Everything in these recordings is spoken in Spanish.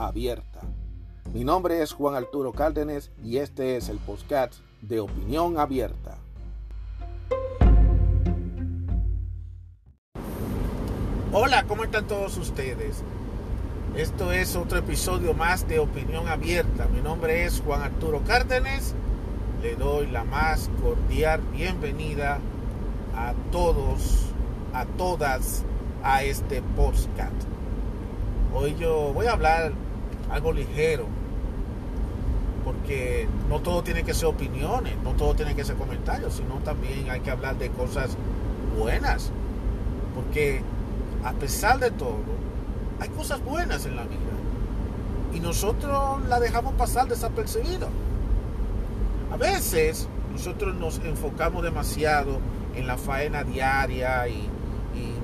abierta. Mi nombre es Juan Arturo Cárdenas y este es el podcast de Opinión Abierta. Hola, ¿cómo están todos ustedes? Esto es otro episodio más de Opinión Abierta. Mi nombre es Juan Arturo Cárdenas. Le doy la más cordial bienvenida a todos, a todas, a este podcast. Hoy yo voy a hablar algo ligero, porque no todo tiene que ser opiniones, no todo tiene que ser comentarios, sino también hay que hablar de cosas buenas, porque a pesar de todo, hay cosas buenas en la vida y nosotros la dejamos pasar desapercibido. A veces nosotros nos enfocamos demasiado en la faena diaria y,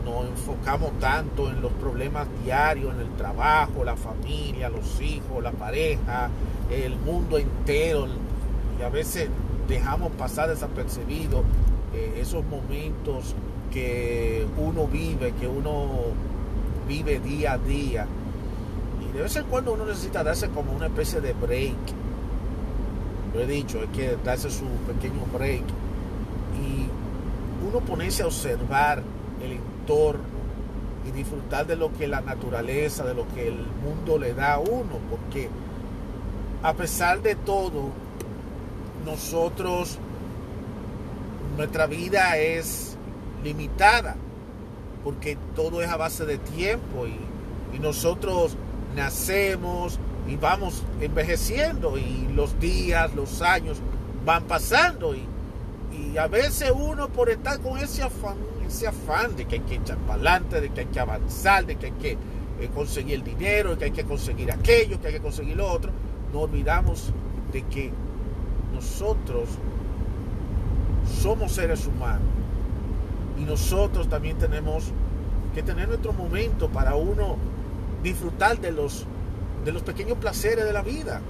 nos enfocamos tanto en los problemas diarios, en el trabajo, la familia, los hijos, la pareja, el mundo entero. Y a veces dejamos pasar desapercibido eh, esos momentos que uno vive, que uno vive día a día. Y de vez en cuando uno necesita darse como una especie de break. Lo he dicho, hay que darse su pequeño break. Y uno ponerse a observar el entorno y disfrutar de lo que la naturaleza, de lo que el mundo le da a uno, porque a pesar de todo, nosotros, nuestra vida es limitada, porque todo es a base de tiempo y, nosotros nacemos y vamos envejeciendo y los días, los años van pasando y y a veces uno por estar con ese afán, ese afán de que hay que echar para adelante, de que hay que avanzar, de que hay que eh, conseguir el dinero, de que hay que conseguir aquello, que hay que conseguir lo otro, no olvidamos de que nosotros somos seres humanos y nosotros también tenemos que tener nuestro momento para uno disfrutar de los, de los pequeños placeres de la vida.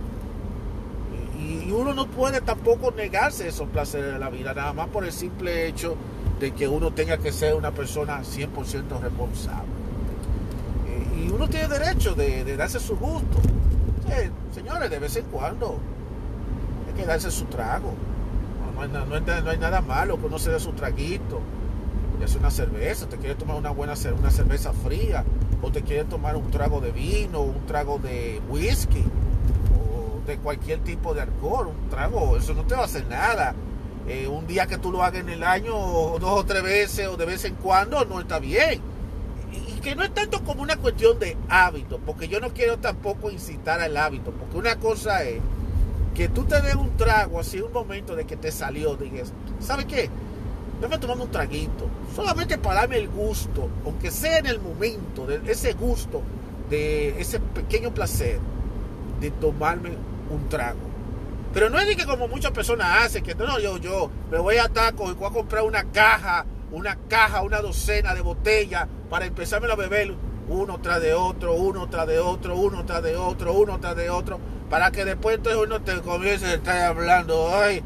Y uno no puede tampoco negarse esos placeres de la vida, nada más por el simple hecho de que uno tenga que ser una persona 100% responsable. Eh, y uno tiene derecho de, darse su gusto. señores, de vez en cuando hay que darse su trago. No, hay, nada malo que uno se dé su traguito. Y hace una cerveza, te quiere tomar una buena una cerveza fría, o te quiere tomar un trago de vino, un trago de whisky de cualquier tipo de alcohol, un trago, eso no te va a hacer nada. Eh, un día que tú lo hagas en el año, dos o tres veces, o de vez en cuando, no está bien. Y, que no es tanto como una cuestión de hábito, porque yo no quiero tampoco incitar al hábito, porque una cosa es que tú te des un trago así, un momento de que te salió, digas, ¿sabes qué? Déjame tomarme un traguito, solamente para darme el gusto, aunque sea en el momento, de ese gusto, de ese pequeño placer, de tomarme un trago. Pero no es de que como muchas personas hacen, que no, yo, yo me voy a taco y voy a comprar una caja, una caja, una docena de botellas para empezarme a beber uno tras de otro, uno tras de otro, uno tras de otro, uno tras de otro, para que después entonces uno te comience a estar hablando hoy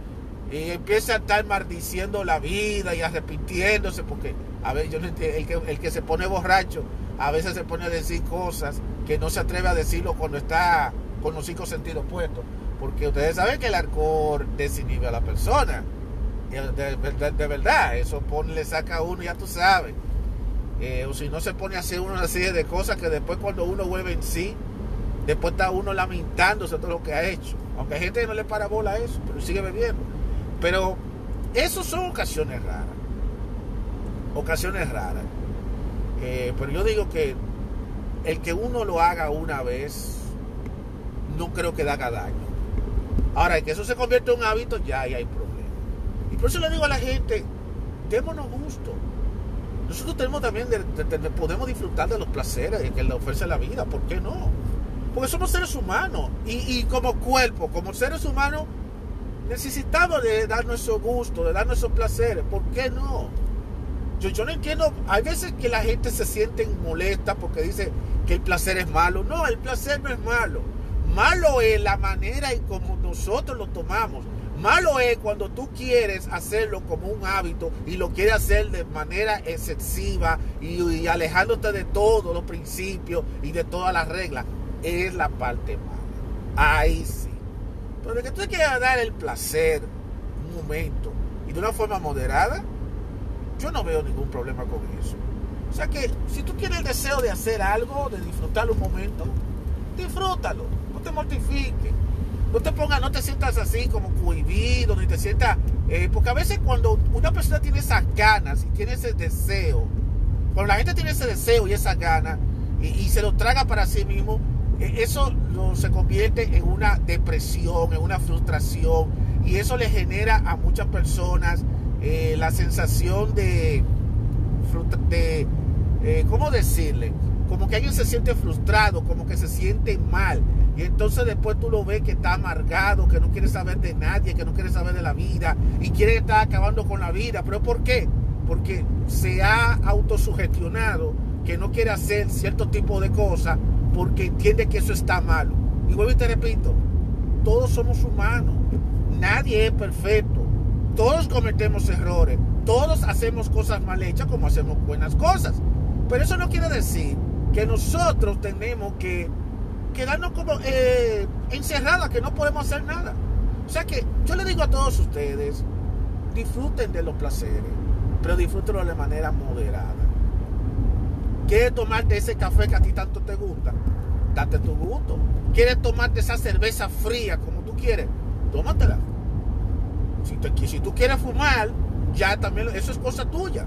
y empiece a estar maldiciendo la vida y arrepintiéndose, porque a ver, yo no entiendo, el que, el que se pone borracho a veces se pone a decir cosas que no se atreve a decirlo cuando está con los cinco sentidos puestos. Porque ustedes saben que el alcohol desinhibe a la persona. De, verdad, eso pone, le saca a uno, ya tú sabes. Eh, o si no se pone a hacer una serie de cosas que después cuando uno vuelve en sí, después está uno lamentándose todo lo que ha hecho. Aunque hay gente que no le para bola a eso, pero sigue bebiendo. Pero eso son ocasiones raras. Ocasiones raras. Eh, pero yo digo que el que uno lo haga una vez no creo que haga daño. Ahora, que eso se convierte en un hábito, ya hay problema. Y por eso le digo a la gente, démonos gusto. Nosotros tenemos también, podemos disfrutar de los placeres que le ofrece la vida, ¿por qué no? Porque somos seres humanos. Y, como cuerpo, como seres humanos, necesitamos de dar nuestro gusto, de dar nuestros placeres. ¿Por qué no? Yo, yo no entiendo. Hay veces que la gente se siente molesta porque dice que el placer es malo. No, el placer no es malo. Malo es la manera en como nosotros lo tomamos. Malo es cuando tú quieres hacerlo como un hábito y lo quieres hacer de manera excesiva y, alejándote de todos los principios y de todas las reglas. Es la parte mala. Ahí sí. Pero que tú quieras dar el placer un momento y de una forma moderada, yo no veo ningún problema con eso. O sea que si tú tienes el deseo de hacer algo, de disfrutar un momento, disfrútalo, no te mortifiques no te pongas, no te sientas así como cohibido, ni te sientas. Eh, porque a veces cuando una persona tiene esas ganas y tiene ese deseo, cuando la gente tiene ese deseo y esas ganas y, se lo traga para sí mismo, eh, eso se convierte en una depresión, en una frustración y eso le genera a muchas personas eh, la sensación de ¿cómo decirle? Como que alguien se siente frustrado, como que se siente mal. Y entonces después tú lo ves que está amargado, que no quiere saber de nadie, que no quiere saber de la vida y quiere estar acabando con la vida. ¿Pero por qué? Porque se ha autosugestionado que no quiere hacer cierto tipo de cosas porque entiende que eso está malo. Y vuelvo y te repito, todos somos humanos, nadie es perfecto, todos cometemos errores, todos hacemos cosas mal hechas como hacemos buenas cosas. Pero eso no quiere decir que nosotros tenemos que quedarnos como eh, que no podemos hacer nada. O sea que yo le digo a todos ustedes, disfruten de los placeres, pero disfrútenlo de manera moderada. ¿Quieres tomarte ese café que a ti tanto te gusta? Date tu gusto. ¿Quieres tomarte esa cerveza fría como tú quieres? Tómatela. Si, si tú quieres fumar, ya también eso es cosa tuya.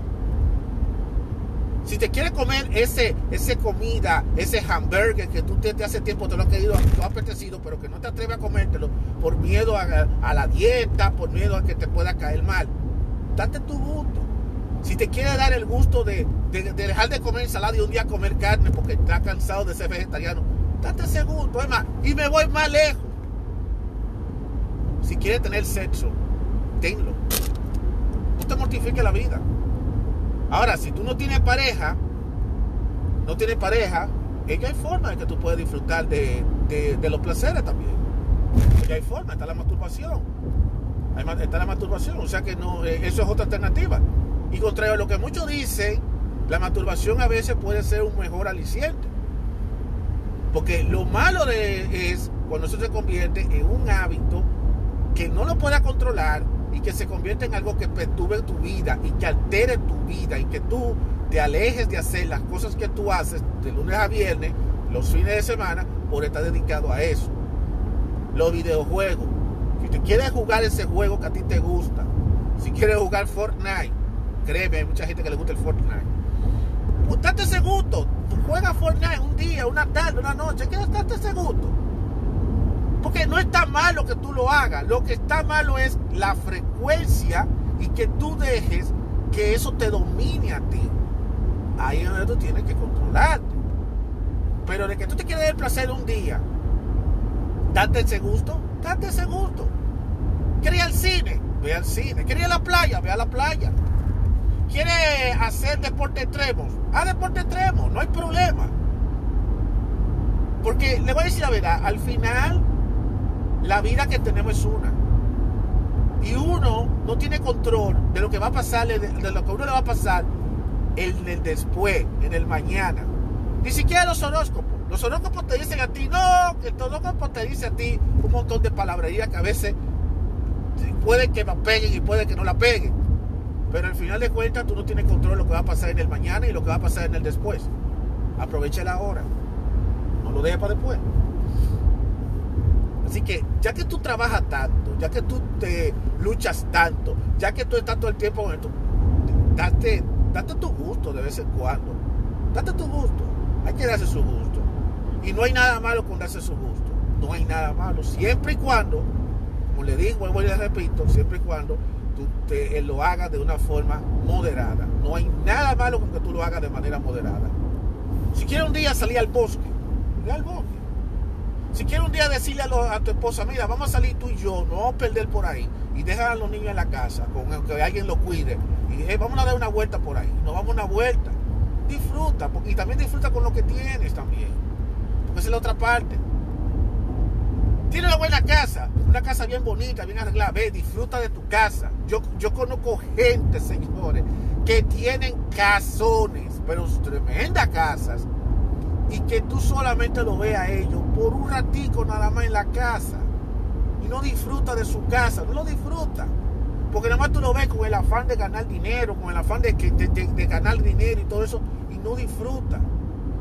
Si te quieres comer ese, ese comida, ese hamburger que tú te, hace tiempo te lo has querido, te ha apetecido, pero que no te atreves a comértelo por miedo a, la dieta, por miedo a que te pueda caer mal, date tu gusto. Si te quieres dar el gusto de, dejar de comer ensalada y un día comer carne porque estás cansado de ser vegetariano, date ese gusto. Es y me voy más lejos. Si quieres tener sexo, tenlo. No te mortifique la vida. Ahora, si tú no tienes pareja, no tienes pareja, es que hay forma de que tú puedas disfrutar de, los placeres también. Es hay forma, está la masturbación. Está la masturbación, o sea que no, eh, eso es otra alternativa. Y contrario a lo que muchos dicen, la masturbación a veces puede ser un mejor aliciente. Porque lo malo de, es cuando eso se convierte en un hábito que no lo pueda controlar que se convierta en algo que perturbe tu vida y que altere tu vida y que tú te alejes de hacer las cosas que tú haces de lunes a viernes, los fines de semana, por estar dedicado a eso. Los videojuegos. Si te quieres jugar ese juego que a ti te gusta, si quieres jugar Fortnite, créeme, hay mucha gente que le gusta el Fortnite. Date ese gusto. Juega Fortnite un día, una tarde, una noche. ¿Quieres darte ese gusto? Porque no está malo que tú lo hagas. Lo que está malo es la frecuencia y que tú dejes que eso te domine a ti. Ahí es donde tú tienes que controlarte. Pero de que tú te quieres dar placer un día, date ese gusto, date ese gusto. ¿Quieres ir al cine? Ve al cine. ¿Quieres ir a la playa? Ve a la playa. ¿Quieres hacer deporte extremo? Haz deporte extremo, no hay problema. Porque le voy a decir la verdad, al final la vida que tenemos es una. Y uno no tiene control de lo que va a pasar, de, lo que uno le va a pasar en el después, en el mañana. Ni siquiera los horóscopos. Los horóscopos te dicen a ti, no, que el horóscopo te dice a ti un montón de palabrería que a veces puede que la peguen y puede que no la peguen. Pero al final de cuentas tú no tienes control de lo que va a pasar en el mañana y lo que va a pasar en el después. Aprovecha la hora. No lo dejes para después. Así que ya que tú trabajas tanto, ya que tú te luchas tanto, ya que tú estás todo el tiempo en esto, date, date tu gusto de vez en cuando. Date tu gusto. Hay que darse su gusto. Y no hay nada malo con darse su gusto. No hay nada malo. Siempre y cuando, como le digo, y le repito, siempre y cuando tú te, lo hagas de una forma moderada. No hay nada malo con que tú lo hagas de manera moderada. Si quieres un día salir al bosque, ve al bosque Si quieres un día decirle a, tu esposa, mira, vamos a salir tú y yo, no vamos a perder por ahí y dejar a los niños en la casa, con que alguien los cuide. Y vamos a dar una vuelta por ahí, nos vamos a una vuelta. Disfruta, y también disfruta con lo que tienes también. Esa es la otra parte. Tiene una buena casa, una casa bien bonita, bien arreglada. Ve, disfruta de tu casa. Yo, yo conozco gente, señores, que tienen casones, pero tremendas casas y que tú solamente lo veas a ellos por un ratico nada más en la casa y no disfruta de su casa, no lo disfruta. Porque nada más tú lo ves con el afán de ganar dinero, con el afán de, de, ganar dinero y todo eso, y no disfruta.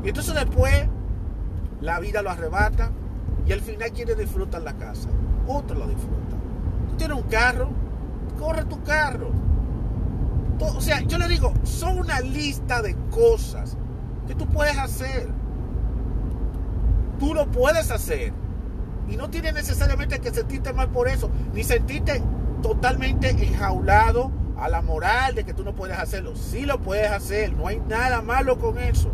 Y entonces después la vida lo arrebata y al final quiere disfrutar la casa. Otro lo disfruta. Tú tienes un carro, corre tu carro. o sea, yo le digo, son una lista de cosas que tú puedes hacer tú lo puedes hacer. Y no tienes necesariamente que sentirte mal por eso, ni sentirte totalmente enjaulado a la moral de que tú no puedes hacerlo. Sí lo puedes hacer, no hay nada malo con eso.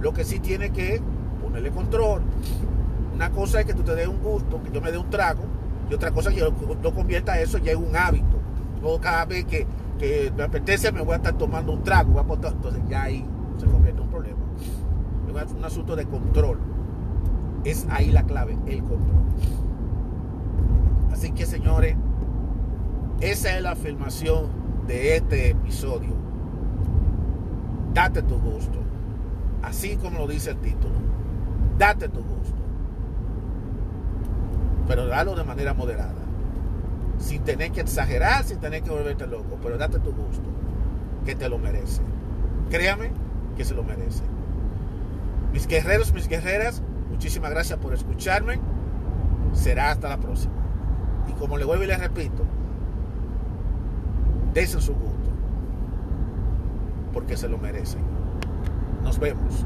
Lo que sí tiene que ponerle control. Una cosa es que tú te des un gusto, que yo me dé un trago, y otra cosa es que yo no convierta eso ya en un hábito. cada vez que, me apetece me voy a estar tomando un trago, entonces ya ahí se convierte en un problema. Es un asunto de control. Es ahí la clave, el control. Así que señores, esa es la afirmación de este episodio. Date tu gusto. Así como lo dice el título. Date tu gusto. Pero dalo de manera moderada. Sin tener que exagerar, sin tener que volverte loco. Pero date tu gusto. Que te lo merece. Créame que se lo merece. Mis guerreros, mis guerreras, Muchísimas gracias por escucharme. Será hasta la próxima. Y como le vuelvo y les repito, desen su gusto. Porque se lo merecen. Nos vemos.